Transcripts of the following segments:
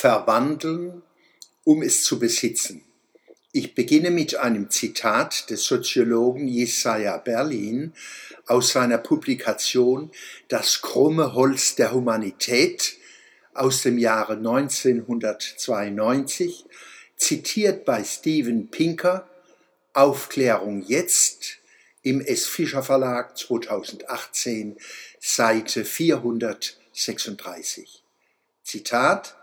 verwandeln, um es zu besitzen. Ich beginne mit einem Zitat des Soziologen Jesaja Berlin aus seiner Publikation Das krumme Holz der Humanität aus dem Jahre 1992, zitiert bei Steven Pinker, Aufklärung jetzt im S. Fischer Verlag 2018, Seite 436. Zitat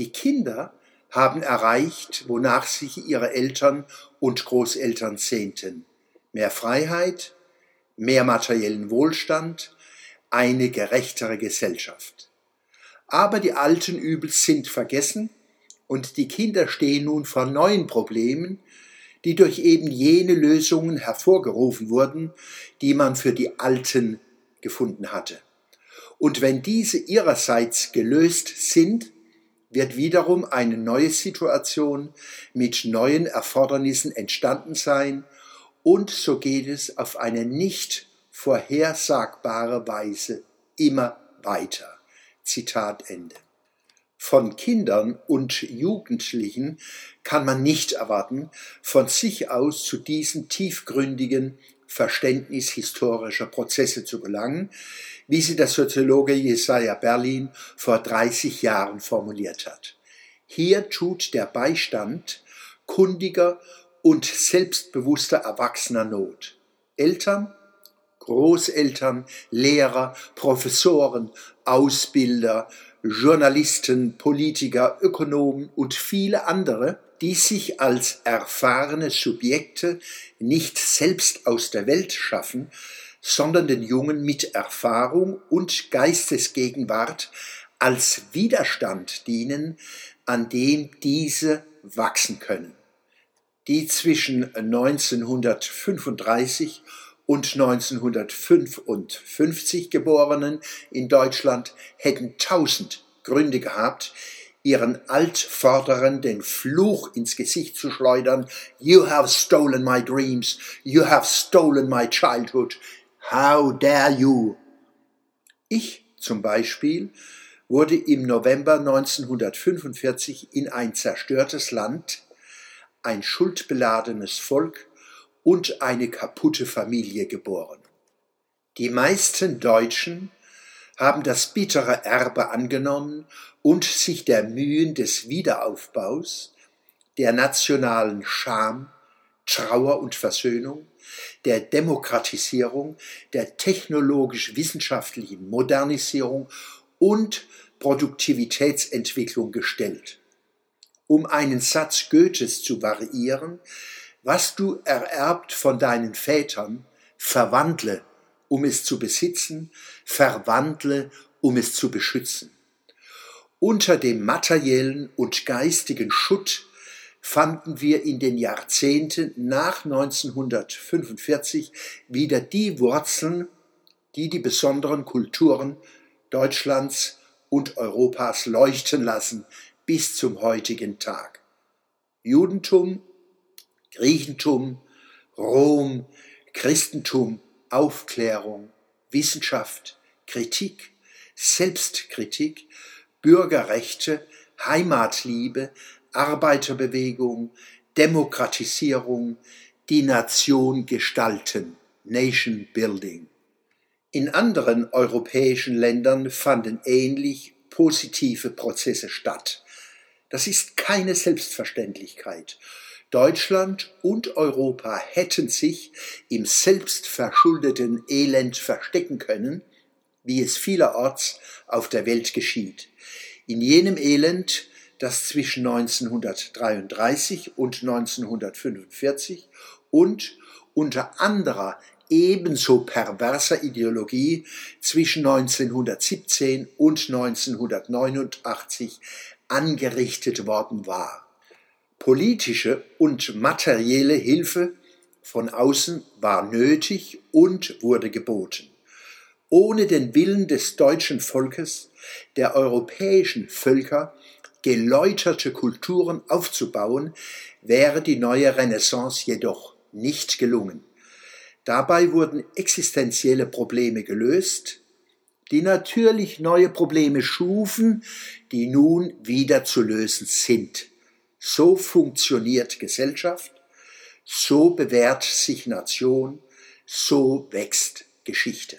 Die Kinder haben erreicht, wonach sich ihre Eltern und Großeltern sehnten. Mehr Freiheit, mehr materiellen Wohlstand, eine gerechtere Gesellschaft. Aber die alten Übel sind vergessen und die Kinder stehen nun vor neuen Problemen, die durch eben jene Lösungen hervorgerufen wurden, die man für die Alten gefunden hatte. Und wenn diese ihrerseits gelöst sind, wird wiederum eine neue Situation mit neuen Erfordernissen entstanden sein und so geht es auf eine nicht vorhersagbare Weise immer weiter. Zitat Ende. Von Kindern und Jugendlichen kann man nicht erwarten, von sich aus zu diesem tiefgründigen Verständnis historischer Prozesse zu gelangen, wie sie der Soziologe Jesaja Berlin vor 30 Jahren formuliert hat. Hier tut der Beistand kundiger und selbstbewusster Erwachsener Not. Eltern, Großeltern, Lehrer, Professoren, Ausbilder, Journalisten, Politiker, Ökonomen und viele andere die sich als erfahrene Subjekte nicht selbst aus der Welt schaffen, sondern den Jungen mit Erfahrung und Geistesgegenwart als Widerstand dienen, an dem diese wachsen können. Die zwischen 1935 und 1955 Geborenen in Deutschland hätten tausend Gründe gehabt, ihren Altvorderen den Fluch ins Gesicht zu schleudern. You have stolen my dreams. You have stolen my childhood. How dare you? Ich zum Beispiel wurde im November 1945 in ein zerstörtes Land, ein schuldbeladenes Volk und eine kaputte Familie geboren. Die meisten Deutschen haben das bittere Erbe angenommen und sich der Mühen des Wiederaufbaus, der nationalen Scham, Trauer und Versöhnung, der Demokratisierung, der technologisch-wissenschaftlichen Modernisierung und Produktivitätsentwicklung gestellt. Um einen Satz Goethes zu variieren, was du ererbt von deinen Vätern, verwandle um es zu besitzen, verwandle, um es zu beschützen. Unter dem materiellen und geistigen Schutt fanden wir in den Jahrzehnten nach 1945 wieder die Wurzeln, die die besonderen Kulturen Deutschlands und Europas leuchten lassen bis zum heutigen Tag. Judentum, Griechentum, Rom, Christentum, Aufklärung, Wissenschaft, Kritik, Selbstkritik, Bürgerrechte, Heimatliebe, Arbeiterbewegung, Demokratisierung, die Nation gestalten, Nation Building. In anderen europäischen Ländern fanden ähnlich positive Prozesse statt. Das ist keine Selbstverständlichkeit Deutschland und Europa hätten sich im selbstverschuldeten Elend verstecken können, wie es vielerorts auf der Welt geschieht. In jenem Elend, das zwischen 1933 und 1945 und unter anderer ebenso perverser Ideologie zwischen 1917 und 1989 angerichtet worden war. Politische und materielle Hilfe von außen war nötig und wurde geboten. Ohne den Willen des deutschen Volkes, der europäischen Völker, geläuterte Kulturen aufzubauen, wäre die neue Renaissance jedoch nicht gelungen. Dabei wurden existenzielle Probleme gelöst, die natürlich neue Probleme schufen, die nun wieder zu lösen sind. So funktioniert Gesellschaft, so bewährt sich Nation, so wächst Geschichte.